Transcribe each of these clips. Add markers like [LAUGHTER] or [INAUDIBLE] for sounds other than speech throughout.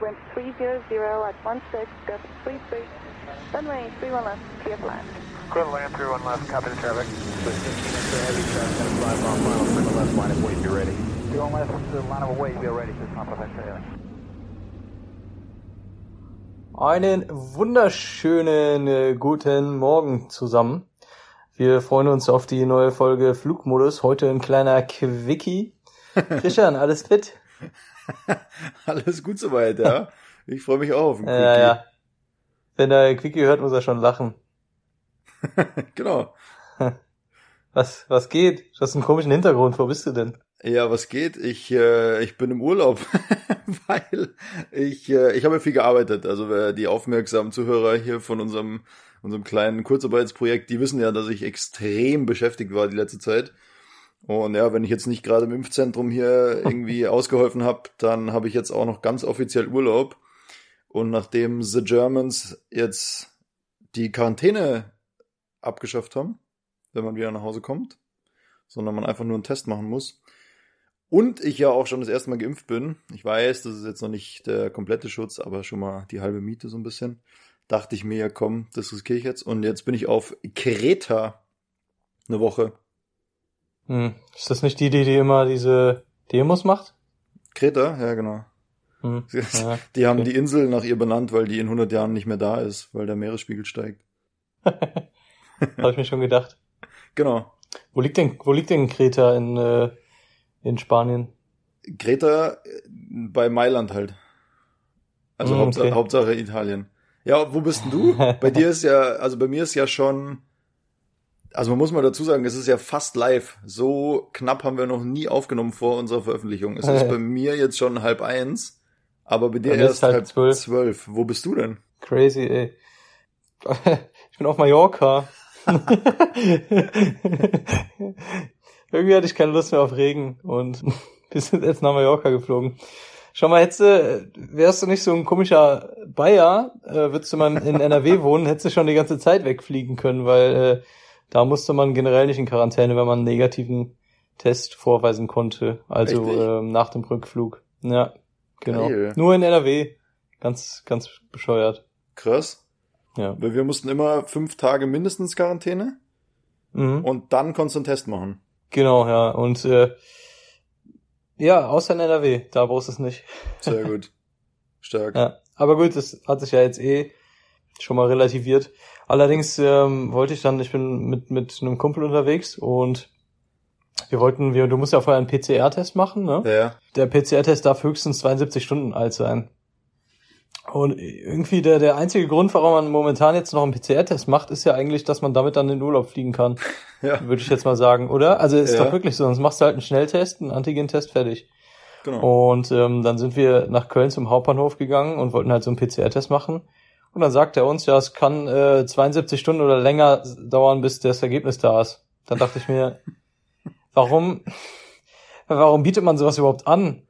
wind 300 at 16, gust 33, runway 31 left, clear for land. Land 31 left, copy the traffic. With 15 into heavy traffic, gonna fly final, Quinn left line of weight, be ready. 31 left, uh, line of weight, be ready, just not perfect, Einen wunderschönen äh, guten Morgen zusammen. Wir freuen uns auf die neue Folge Flugmodus. Heute ein kleiner Quickie. [LAUGHS] Christian, alles fit? [LAUGHS] alles gut soweit, ja. Ich freue mich auch auf den Quickie. Ja, ja. Wenn er Quickie hört, muss er schon lachen. [LAUGHS] genau. [LAUGHS] Was, was geht? Du hast einen komischen Hintergrund. Wo bist du denn? Ja, was geht? Ich, äh, ich bin im Urlaub, weil ich, äh, ich habe viel gearbeitet. Also wer die aufmerksamen Zuhörer hier von unserem, unserem kleinen Kurzarbeitsprojekt, die wissen ja, dass ich extrem beschäftigt war die letzte Zeit. Und ja, wenn ich jetzt nicht gerade im Impfzentrum hier [LAUGHS] irgendwie ausgeholfen habe, dann habe ich jetzt auch noch ganz offiziell Urlaub. Und nachdem The Germans jetzt die Quarantäne abgeschafft haben, wenn man wieder nach Hause kommt, sondern man einfach nur einen Test machen muss, und ich ja auch schon das erste Mal geimpft bin. Ich weiß, das ist jetzt noch nicht der komplette Schutz, aber schon mal die halbe Miete so ein bisschen. Dachte ich mir, komm, das riskiere ich jetzt. Und jetzt bin ich auf Kreta eine Woche. Hm. Ist das nicht die, die, die immer diese Demos macht? Kreta, ja, genau. Hm. [LAUGHS] Ja, die haben okay. die Insel nach ihr benannt, weil die in 100 Jahren nicht mehr da ist, weil der Meeresspiegel steigt. [LAUGHS] Habe ich mir schon gedacht. [LAUGHS] Genau. Wo liegt denn, wo liegt denn Kreta in, äh, in Spanien? Kreta äh, bei Mailand halt. Also mm, Hauptsache, okay. Hauptsache Italien. Ja, wo bist denn du? bei dir ist ja, also bei mir ist ja schon, also man muss mal dazu sagen, es ist ja fast live. So knapp haben wir noch nie aufgenommen vor unserer Veröffentlichung. Es ist bei mir jetzt schon halb eins, aber bei dir erst halb zwölf. zwölf. Wo bist du denn? Crazy, ey. [LAUGHS] Ich bin auf Mallorca. [LAUGHS] Irgendwie hatte ich keine Lust mehr auf Regen und [LAUGHS] wir sind jetzt nach Mallorca geflogen. Schau mal, hättest du, wärst du nicht so ein komischer Bayer, äh, würdest du mal in NRW wohnen, hättest du schon die ganze Zeit wegfliegen können, weil äh, da musste man generell nicht in Quarantäne, wenn man einen negativen Test vorweisen konnte, also äh, nach dem Rückflug. Ja, genau. Geil. Nur in NRW. Ganz, ganz bescheuert. Krass. Ja. Weil wir mussten immer fünf Tage mindestens Quarantäne mhm. und dann konntest du einen Test machen. Genau, ja. Und äh, ja, außer in NRW, da brauchst du es nicht. Sehr [LAUGHS] gut. Stark. Ja. Aber gut, das hat sich ja jetzt eh schon mal relativiert. Allerdings ähm, wollte ich dann, ich bin mit, mit einem Kumpel unterwegs und wir wollten, wir, du musst ja vorher einen PCR-Test machen, ne? Ja. Der PCR-Test darf höchstens 72 Stunden alt sein. Und irgendwie der, der einzige Grund, warum man momentan jetzt noch einen PCR-Test macht, ist ja eigentlich, dass man damit dann in den Urlaub fliegen kann. [LAUGHS] Ja. Würde ich jetzt mal sagen, oder? Also ist ja. doch wirklich so, sonst machst du halt einen Schnelltest, einen Antigen-Test, fertig. Genau. Und ähm, dann sind wir nach Köln zum Hauptbahnhof gegangen und wollten halt so einen PCR-Test machen. Und dann sagt er uns, ja, es kann äh, 72 Stunden oder länger dauern, bis das Ergebnis da ist. Dann dachte ich mir, [LAUGHS] warum, warum bietet man sowas überhaupt an?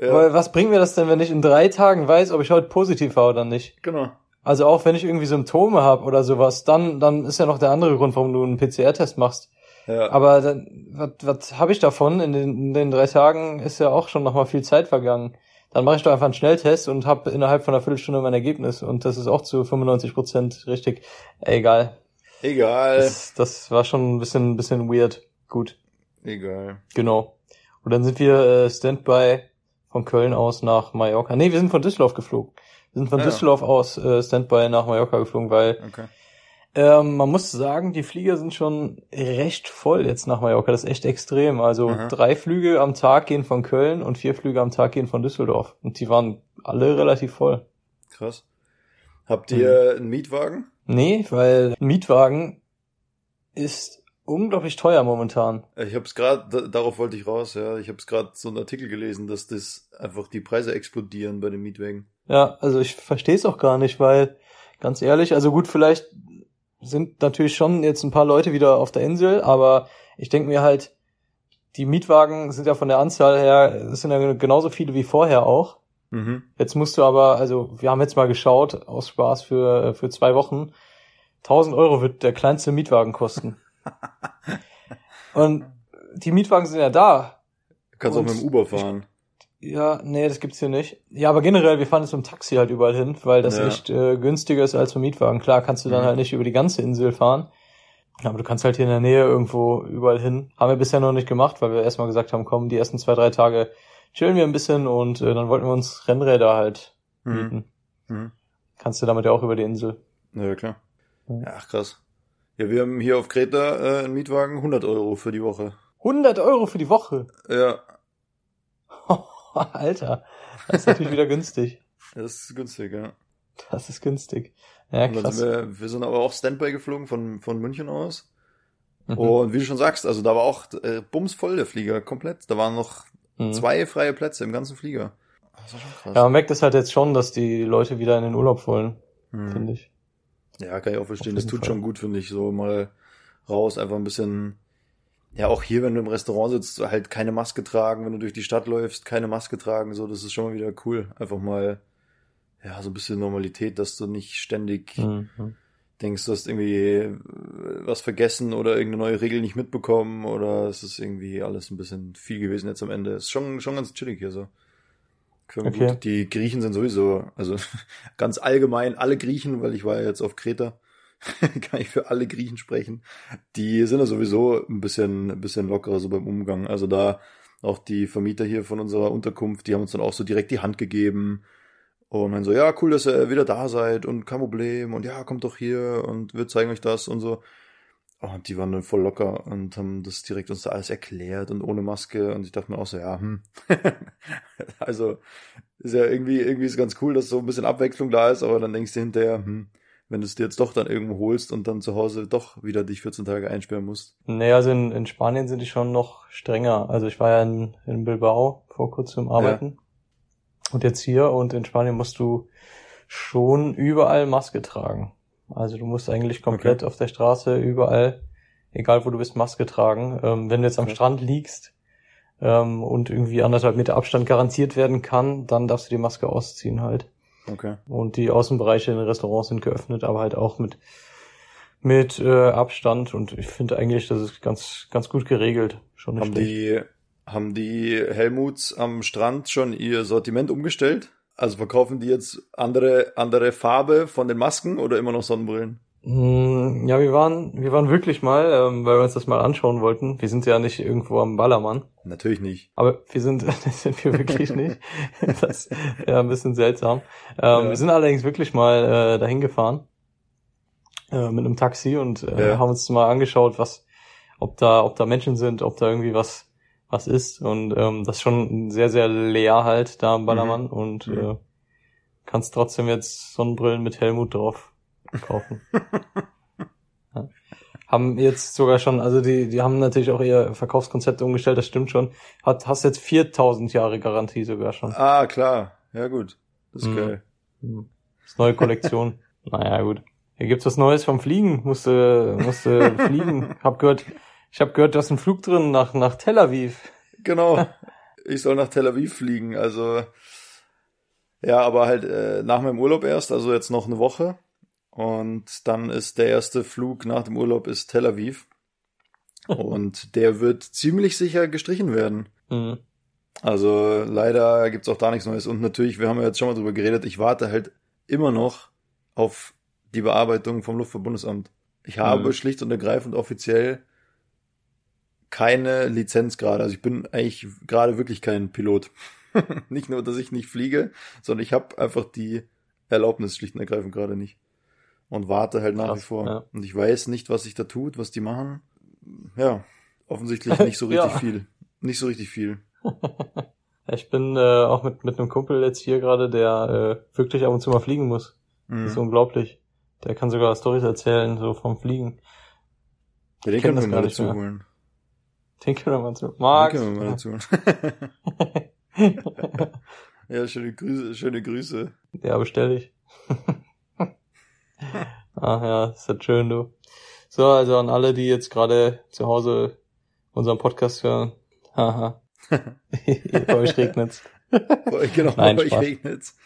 Ja. Weil was bringt mir das denn, wenn ich in drei Tagen weiß, ob ich heute positiv war oder nicht? Genau. Also auch wenn ich irgendwie Symptome habe oder sowas, dann, dann ist ja noch der andere Grund, warum du einen PCR-Test machst. Ja. Aber dann, was, was habe ich davon? In den, in den drei Tagen ist ja auch schon nochmal viel Zeit vergangen. Dann mache ich doch einfach einen Schnelltest und habe innerhalb von einer Viertelstunde mein Ergebnis. Und das ist auch zu 95 Prozent richtig. Egal. Egal. Das, das war schon ein bisschen, ein bisschen weird. Gut. Egal. Genau. Und dann sind wir äh, Standby von Köln aus nach Mallorca. Nee, wir sind von Düsseldorf geflogen. Wir sind von ja. Düsseldorf aus äh, Standby nach Mallorca geflogen, weil okay. Ähm, man muss sagen, die Flieger sind schon recht voll jetzt nach Mallorca. Das ist echt extrem. Also Aha. drei Flüge am Tag gehen von Köln und vier Flüge am Tag gehen von Düsseldorf. Und die waren alle relativ voll. Krass. Habt ihr mhm. einen Mietwagen? Nee, weil ein Mietwagen ist unglaublich teuer momentan. Ich habe es gerade, darauf wollte ich raus, ja. Ich habe es gerade so einen Artikel gelesen, dass das einfach die Preise explodieren bei den Mietwagen. Ja, also ich verstehe es auch gar nicht, weil ganz ehrlich, also gut, vielleicht sind natürlich schon jetzt ein paar Leute wieder auf der Insel, aber ich denke mir halt, die Mietwagen sind ja von der Anzahl her, es sind ja genauso viele wie vorher auch. Mhm. Jetzt musst du aber, also wir haben jetzt mal geschaut, aus Spaß für, für zwei Wochen, 1000 Euro wird der kleinste Mietwagen kosten. [LAUGHS] Und die Mietwagen sind ja da. Du kannst und auch mit dem Uber fahren. Ja, nee, das gibt's hier nicht. Ja, aber generell, wir fahren jetzt mit dem Taxi halt überall hin, weil das Ja. echt äh, günstiger ist als mit Mietwagen. Klar, kannst du dann Mhm. halt nicht über die ganze Insel fahren. Aber du kannst halt hier in der Nähe irgendwo überall hin. Haben wir bisher noch nicht gemacht, weil wir erstmal gesagt haben, komm, die ersten zwei, drei Tage chillen wir ein bisschen und äh, dann wollten wir uns Rennräder halt Mhm. mieten. Mhm. Kannst du damit ja auch über die Insel. Ja, klar. Ja. Ach, krass. Ja, wir haben hier auf Kreta äh, einen Mietwagen 100 Euro für die Woche. 100 Euro für die Woche. Ja, Alter, das ist natürlich wieder günstig. [LAUGHS] das ist günstig, ja. Das ist günstig. Ja, krass. sind wir, wir sind aber auch Standby geflogen von, von München aus. Mhm. Und wie du schon sagst, also da war auch äh, bumsvoll der Flieger, komplett. Da waren noch Mhm. zwei freie Plätze im ganzen Flieger. Das war schon krass. Ja, man merkt es halt jetzt schon, dass die Leute wieder in den Urlaub wollen, Hm. finde ich. Ja, kann ich auch verstehen. Das tut Fall. schon gut, finde ich. So mal raus, einfach ein bisschen. Ja, auch hier, wenn du im Restaurant sitzt, halt keine Maske tragen, wenn du durch die Stadt läufst, keine Maske tragen, so, das ist schon mal wieder cool. Einfach mal, ja, so ein bisschen Normalität, dass du nicht ständig Mhm. denkst, du hast irgendwie äh, was vergessen oder irgendeine neue Regel nicht mitbekommen oder es ist irgendwie alles ein bisschen viel gewesen jetzt am Ende. Ist schon, schon ganz chillig hier so. Okay. Die Griechen sind sowieso, also [LAUGHS] ganz allgemein alle Griechen, weil ich war ja jetzt auf Kreta, [LAUGHS] kann ich für alle Griechen sprechen. Die sind ja sowieso ein bisschen, ein bisschen lockerer so beim Umgang. Also da auch die Vermieter hier von unserer Unterkunft, die haben uns dann auch so direkt die Hand gegeben und dann so, ja, cool, dass ihr wieder da seid und kein Problem und ja, kommt doch hier und wir zeigen euch das und so. Oh, Und die waren dann voll locker und haben das direkt uns da alles erklärt und ohne Maske und ich dachte mir auch so, ja, hm. [LAUGHS] also ist ja irgendwie, irgendwie ist ganz cool, dass so ein bisschen Abwechslung da ist, aber dann denkst du hinterher, hm, wenn du es dir jetzt doch dann irgendwo holst und dann zu Hause doch wieder dich 14 Tage einsperren musst. Nee, also in, in Spanien sind die schon noch strenger. Also ich war ja in, in Bilbao vor kurzem arbeiten. Und jetzt hier und in Spanien musst du schon überall Maske tragen. Also du musst eigentlich komplett auf der Straße überall, egal wo du bist, Maske tragen. Ähm, wenn du jetzt am Okay. Strand liegst ähm, und irgendwie anderthalb Meter Abstand garantiert werden kann, dann darfst du die Maske ausziehen halt. Okay. Und die Außenbereiche in den Restaurants sind geöffnet, aber halt auch mit mit äh, Abstand. Und ich finde eigentlich, das ist ganz ganz gut geregelt. Schon Haben schlecht. die, haben die Helmuts am Strand schon ihr Sortiment umgestellt? Also verkaufen die jetzt andere, andere Farbe von den Masken oder immer noch Sonnenbrillen? Mm, Ja, wir waren wir waren wirklich mal, ähm, weil wir uns das mal anschauen wollten. Wir sind ja nicht irgendwo am Ballermann, Natürlich nicht. aber wir sind [LAUGHS] das sind wir wirklich nicht. Das ist ja ein bisschen seltsam. Ähm, Ja. Wir sind allerdings wirklich mal äh, dahin gefahren äh, mit einem Taxi und äh, Ja. haben uns mal angeschaut, was ob da ob da Menschen sind, ob da irgendwie was was ist und ähm, das ist schon sehr sehr leer halt da am Ballermann und Mhm. äh, kannst trotzdem jetzt Sonnenbrillen mit Helmut drauf kaufen. [LAUGHS] ja. Haben jetzt sogar schon, also die die haben natürlich auch ihr Verkaufskonzept umgestellt, das stimmt schon. Hat hast jetzt 4000 Jahre Garantie sogar schon. Ah, klar. Ja, gut. Das ist Mhm. geil. Hm. Das ist neue Kollektion. [LAUGHS] naja, gut. Hier gibt's was Neues vom Fliegen. Musste, musste fliegen. [LAUGHS] Hab gehört, ich habe gehört, da ist ein Flug drin nach, nach Tel Aviv. Genau. Ich soll nach Tel Aviv fliegen. Also, ja, aber halt äh, nach meinem Urlaub erst, also jetzt noch eine Woche. Und dann ist der erste Flug nach dem Urlaub ist Tel Aviv. Und der wird ziemlich sicher gestrichen werden. Hm. Also leider gibt's auch da nichts Neues. Und natürlich, wir haben ja jetzt schon mal drüber geredet, ich warte halt immer noch auf die Bearbeitung vom Luftverbundesamt. Ich habe Mhm. schlicht und ergreifend offiziell keine Lizenz gerade. Also ich bin eigentlich gerade wirklich kein Pilot. [LAUGHS] nicht nur, dass ich nicht fliege, sondern ich habe einfach die Erlaubnis schlicht und ergreifend gerade nicht. Und warte halt nach Krass, wie vor. ja. Und ich weiß nicht, was sich da tut, was die machen. Ja, offensichtlich [LAUGHS] nicht so richtig Ja. viel. Nicht so richtig viel. [LAUGHS] Ich bin äh, auch mit, mit einem Kumpel jetzt hier gerade, der äh, wirklich ab und zu mal fliegen muss. Mhm. Das ist unglaublich. Der kann sogar Storys erzählen, so vom Fliegen. Ja, den können wir mal dazu holen. Den können wir mal zu. Den Max! können wir mal dazu [LAUGHS] holen. ja, schöne Grüße, schöne Grüße. ja, bestell dich. [LAUGHS] Ach ja, ist das schön, du. So, also an alle, die jetzt gerade zu Hause unseren Podcast hören. Haha. [LAUGHS] Bei euch regnet's. Genau, Nein, bei euch Spaß. regnet's.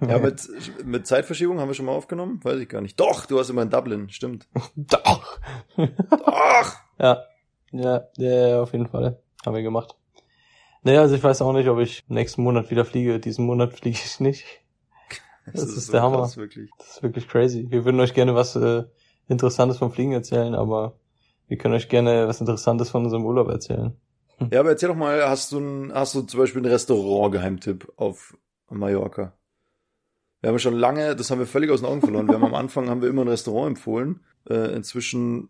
Ja, mit, mit Zeitverschiebung haben wir schon mal aufgenommen? Weiß ich gar nicht. Doch, du hast immer in Dublin, stimmt. [LAUGHS] Doch! Ja. Ja, ja, ja, auf jeden Fall. Haben wir gemacht. Naja, also ich weiß auch nicht, ob ich nächsten Monat wieder fliege. Diesen Monat fliege ich nicht. Das, das ist, ist so der Hammer. Krass, wirklich. Das ist wirklich crazy. Wir würden euch gerne was äh, Interessantes vom Fliegen erzählen, aber wir können euch gerne was Interessantes von unserem Urlaub erzählen. [LAUGHS] Ja, aber erzähl doch mal, hast du, ein, hast du zum Beispiel ein Restaurant-Geheimtipp auf Mallorca? Wir haben schon lange, das haben wir völlig aus den Augen verloren. Wir haben am [LAUGHS] Anfang haben wir immer ein Restaurant empfohlen. Äh, inzwischen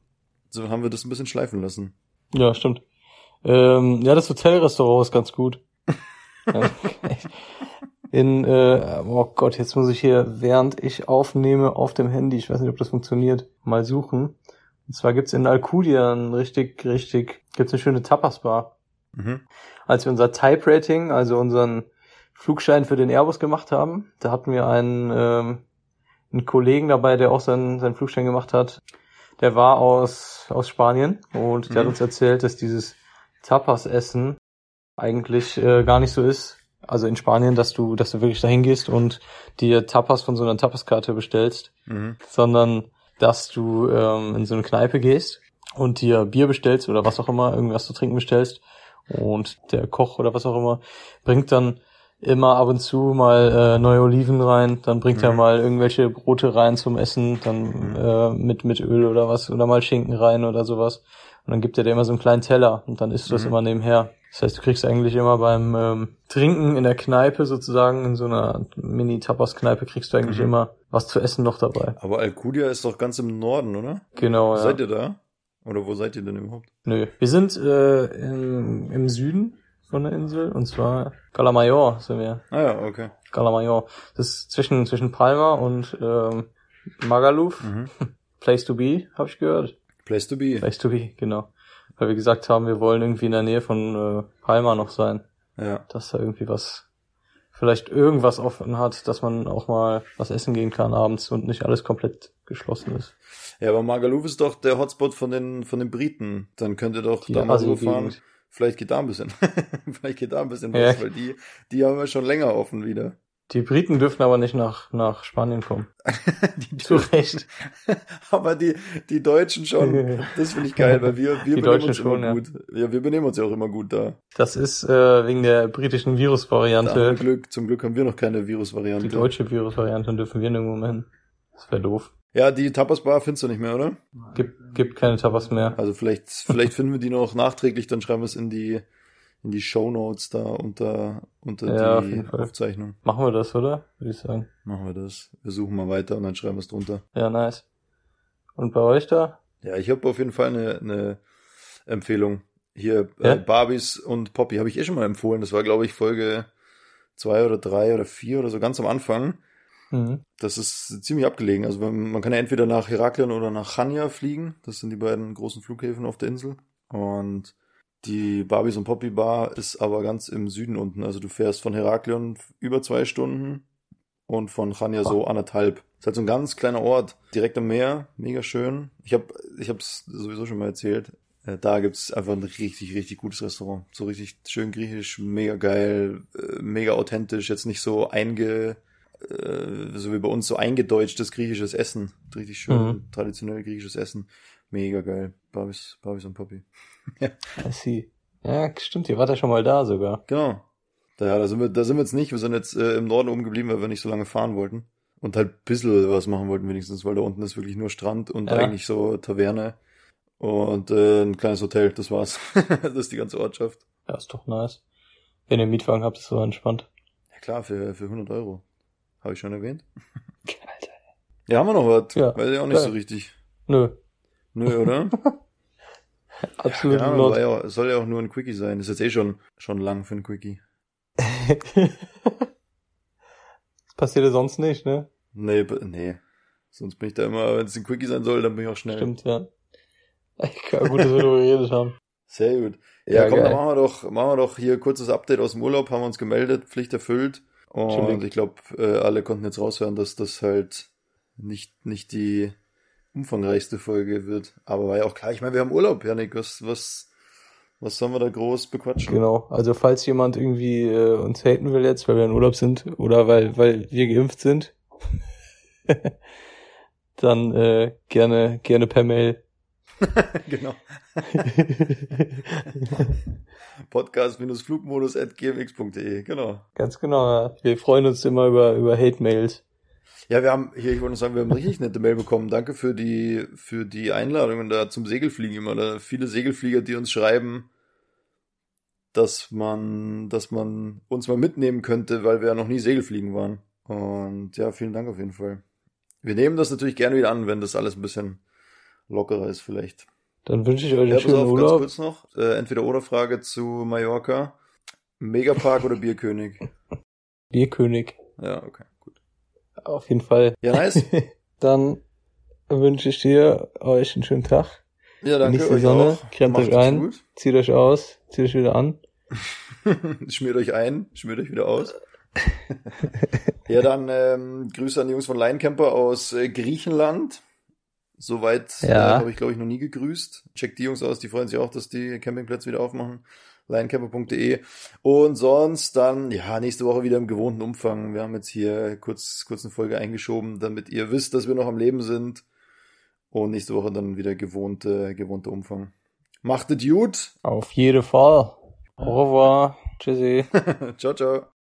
haben wir das ein bisschen schleifen lassen. Ja, stimmt. Ähm, ja, das Hotelrestaurant ist ganz gut. [LAUGHS] In, äh, oh Gott, jetzt muss ich hier, während ich aufnehme auf dem Handy, ich weiß nicht, ob das funktioniert, mal suchen. Und zwar gibt's in Alcudia ein richtig, richtig, gibt's eine schöne Tapas-Bar. Mhm. Als wir unser Type-Rating, also unseren Flugschein für den Airbus gemacht haben, da hatten wir einen, ähm, einen Kollegen dabei, der auch seinen, seinen Flugschein gemacht hat. Der war aus, aus Spanien und der mhm. hat uns erzählt, dass dieses Tapas-Essen eigentlich äh, gar nicht so ist. Also in Spanien, dass du, dass du wirklich dahin gehst und dir Tapas von so einer Tapaskarte bestellst, mhm. sondern dass du ähm, in so eine Kneipe gehst und dir Bier bestellst oder was auch immer, irgendwas zu trinken bestellst und der Koch oder was auch immer bringt dann immer ab und zu mal äh, neue Oliven rein, dann bringt mhm. er mal irgendwelche Brote rein zum Essen, dann mhm. äh, mit mit Öl oder was oder mal Schinken rein oder sowas und dann gibt er dir immer so einen kleinen Teller und dann isst du das mhm. immer nebenher. Das heißt, du kriegst eigentlich immer beim ähm, Trinken in der Kneipe sozusagen, in so einer Mini-Tapas-Kneipe, kriegst du eigentlich mhm. immer was zu essen noch dabei. Aber Alcudia ist doch ganz im Norden, oder? Genau, ja. Seid ihr da? Oder wo seid ihr denn überhaupt? Nö, wir sind äh, im, im Süden von der Insel und zwar Calamayor sind wir. Ah ja, okay. Calamayor. Das ist zwischen, zwischen Palma und ähm, Magaluf. Mhm. [LAUGHS] Place to be, habe ich gehört. Place to be. Place to be, genau. Weil wir gesagt haben, wir wollen irgendwie in der Nähe von äh, Palma noch sein. Ja. Dass da irgendwie was, vielleicht irgendwas offen hat, dass man auch mal was essen gehen kann abends und nicht alles komplett geschlossen ist. Ja, aber Magaluf ist doch der Hotspot von den, von den Briten. Dann könnt ihr doch Die da mal so fahren. Vielleicht geht da ein bisschen, [LAUGHS] vielleicht geht da ein bisschen was, ja. weil die, die haben wir schon länger offen wieder. Die Briten dürfen aber nicht nach, nach Spanien kommen. [LAUGHS] die Zu Recht. [LAUGHS] aber die, die Deutschen schon. [LAUGHS] Das finde ich geil, weil wir, wir die benehmen uns schon, immer ja. gut. Ja, wir benehmen uns ja auch immer gut da. Das ist äh, wegen der britischen Virusvariante. Zum Glück, zum Glück haben wir noch keine Virusvariante. Die deutsche Virusvariante dürfen wir nirgendwo mehr hin. Das wäre doof. Ja, die Tapas-Bar findest du nicht mehr, oder? Gibt, gibt keine Tapas mehr. Also vielleicht, vielleicht finden wir die noch nachträglich, dann schreiben wir es in die, in die Show Notes da unter, unter ja, die auf Aufzeichnung. Machen wir das, oder? Würde ich sagen. Machen wir das. Wir suchen mal weiter und dann schreiben wir es drunter. Ja, nice. Und bei euch da? Ja, ich habe auf jeden Fall eine, eine Empfehlung. Hier, äh, ja? äh, Barbies und Poppy habe ich eh schon mal empfohlen. Das war, glaube ich, Folge zwei oder drei oder vier oder so ganz am Anfang. Mhm. Das ist ziemlich abgelegen. Also man kann ja entweder nach Heraklion oder nach Chania fliegen. Das sind die beiden großen Flughäfen auf der Insel. Und die Barbies und Poppy Bar ist aber ganz im Süden unten. Also du fährst von Heraklion über zwei Stunden und von Chania so anderthalb. Ist halt so ein ganz kleiner Ort, direkt am Meer, mega schön. Ich habe ich hab's sowieso schon mal erzählt. Äh, da gibt's einfach ein richtig, richtig gutes Restaurant. So richtig schön griechisch, mega geil, äh, mega authentisch, jetzt nicht so einge, äh, so wie bei uns so eingedeutschtes griechisches Essen. Richtig schön, mhm. traditionell griechisches Essen. Mega geil. Barbies, Barbies und Poppy. Ja. I see. Ja, stimmt, ihr wart ja schon mal da sogar. Genau. Da, da sind wir, da sind wir jetzt nicht. Wir sind jetzt äh, im Norden oben geblieben, weil wir nicht so lange fahren wollten. Und halt ein bisschen was machen wollten wenigstens, weil da unten ist wirklich nur Strand und ja. eigentlich so Taverne und äh, ein kleines Hotel, das war's. [LAUGHS] das ist die ganze Ortschaft. Ja, ist doch nice. Wenn ihr Mietwagen habt, ist so entspannt. Ja klar, für, für 100 Euro. Habe ich schon erwähnt. [LAUGHS] Alter. Ja, haben wir noch was? Ja. Weiß ich auch nicht geil. so richtig. Nö. Nö, oder? [LAUGHS] [LAUGHS] Absolut ja, Ahnung, ja, soll ja auch nur ein Quickie sein. Das ist jetzt eh schon, schon lang für ein Quickie. [LAUGHS] das passiert ja sonst nicht, ne? Nee, nee. Sonst bin ich da immer, wenn es ein Quickie sein soll, dann bin ich auch schnell. Stimmt, ja. [LAUGHS] Ja, gut, dass wir darüber geredet haben. Sehr gut. Ja, ja komm, geil. dann machen wir doch, machen wir doch hier kurzes Update aus dem Urlaub, haben wir uns gemeldet, Pflicht erfüllt. Und ich glaube, äh, alle konnten jetzt raushören, dass das halt nicht, nicht die umfangreichste Folge wird. Aber war ja auch klar, ich meine, wir haben Urlaub, Janik, was, was, was sollen wir da groß bequatschen? Genau, also falls jemand irgendwie äh, uns haten will jetzt, weil wir in Urlaub sind oder weil, weil wir geimpft sind, [LAUGHS] dann äh, gerne, gerne per Mail. [LAUGHS] genau. [LAUGHS] podcast-flugmodus.gmx.de, genau. Ganz genau, ja. Wir freuen uns immer über, über Hate-Mails. Ja, wir haben, hier, ich wollte noch sagen, wir haben richtig nette Mail bekommen. Danke für die, für die Einladungen da zum Segelfliegen immer. Da viele Segelflieger, die uns schreiben, dass man, dass man uns mal mitnehmen könnte, weil wir ja noch nie Segelfliegen waren. Und ja, vielen Dank auf jeden Fall. Wir nehmen das natürlich gerne wieder an, wenn das alles ein bisschen lockerer ist vielleicht. Dann wünsche ich euch einen Ja, schönen auf, ganz Urlaub. kurz noch. Äh, entweder oder Frage zu Mallorca. Megapark oder Bierkönig? [LAUGHS] Bierkönig. Ja, okay. Auf jeden Fall. Ja, nice. [LAUGHS] Dann wünsche ich dir euch einen schönen Tag. Ja, danke Genießt die euch Sonne, Macht euch ein. gut. Zieht euch aus, zieht euch wieder an. [LAUGHS] schmiert euch ein, schmiert euch wieder aus. [LAUGHS] ja, dann ähm, Grüße an die Jungs von Linecamper aus äh, Griechenland. Soweit äh, Ja. habe ich, glaube ich, noch nie gegrüßt. Checkt die Jungs aus, die freuen sich auch, dass die Campingplätze wieder aufmachen. Linecamper.de. Und sonst dann, ja, nächste Woche wieder im gewohnten Umfang. Wir haben jetzt hier kurz, kurz eine Folge eingeschoben, damit ihr wisst, dass wir noch am Leben sind. Und nächste Woche dann wieder gewohnte, gewohnter Umfang. Macht es gut. Auf jeden Fall. Au revoir. [LAUGHS] Tschüssi. ciao, ciao.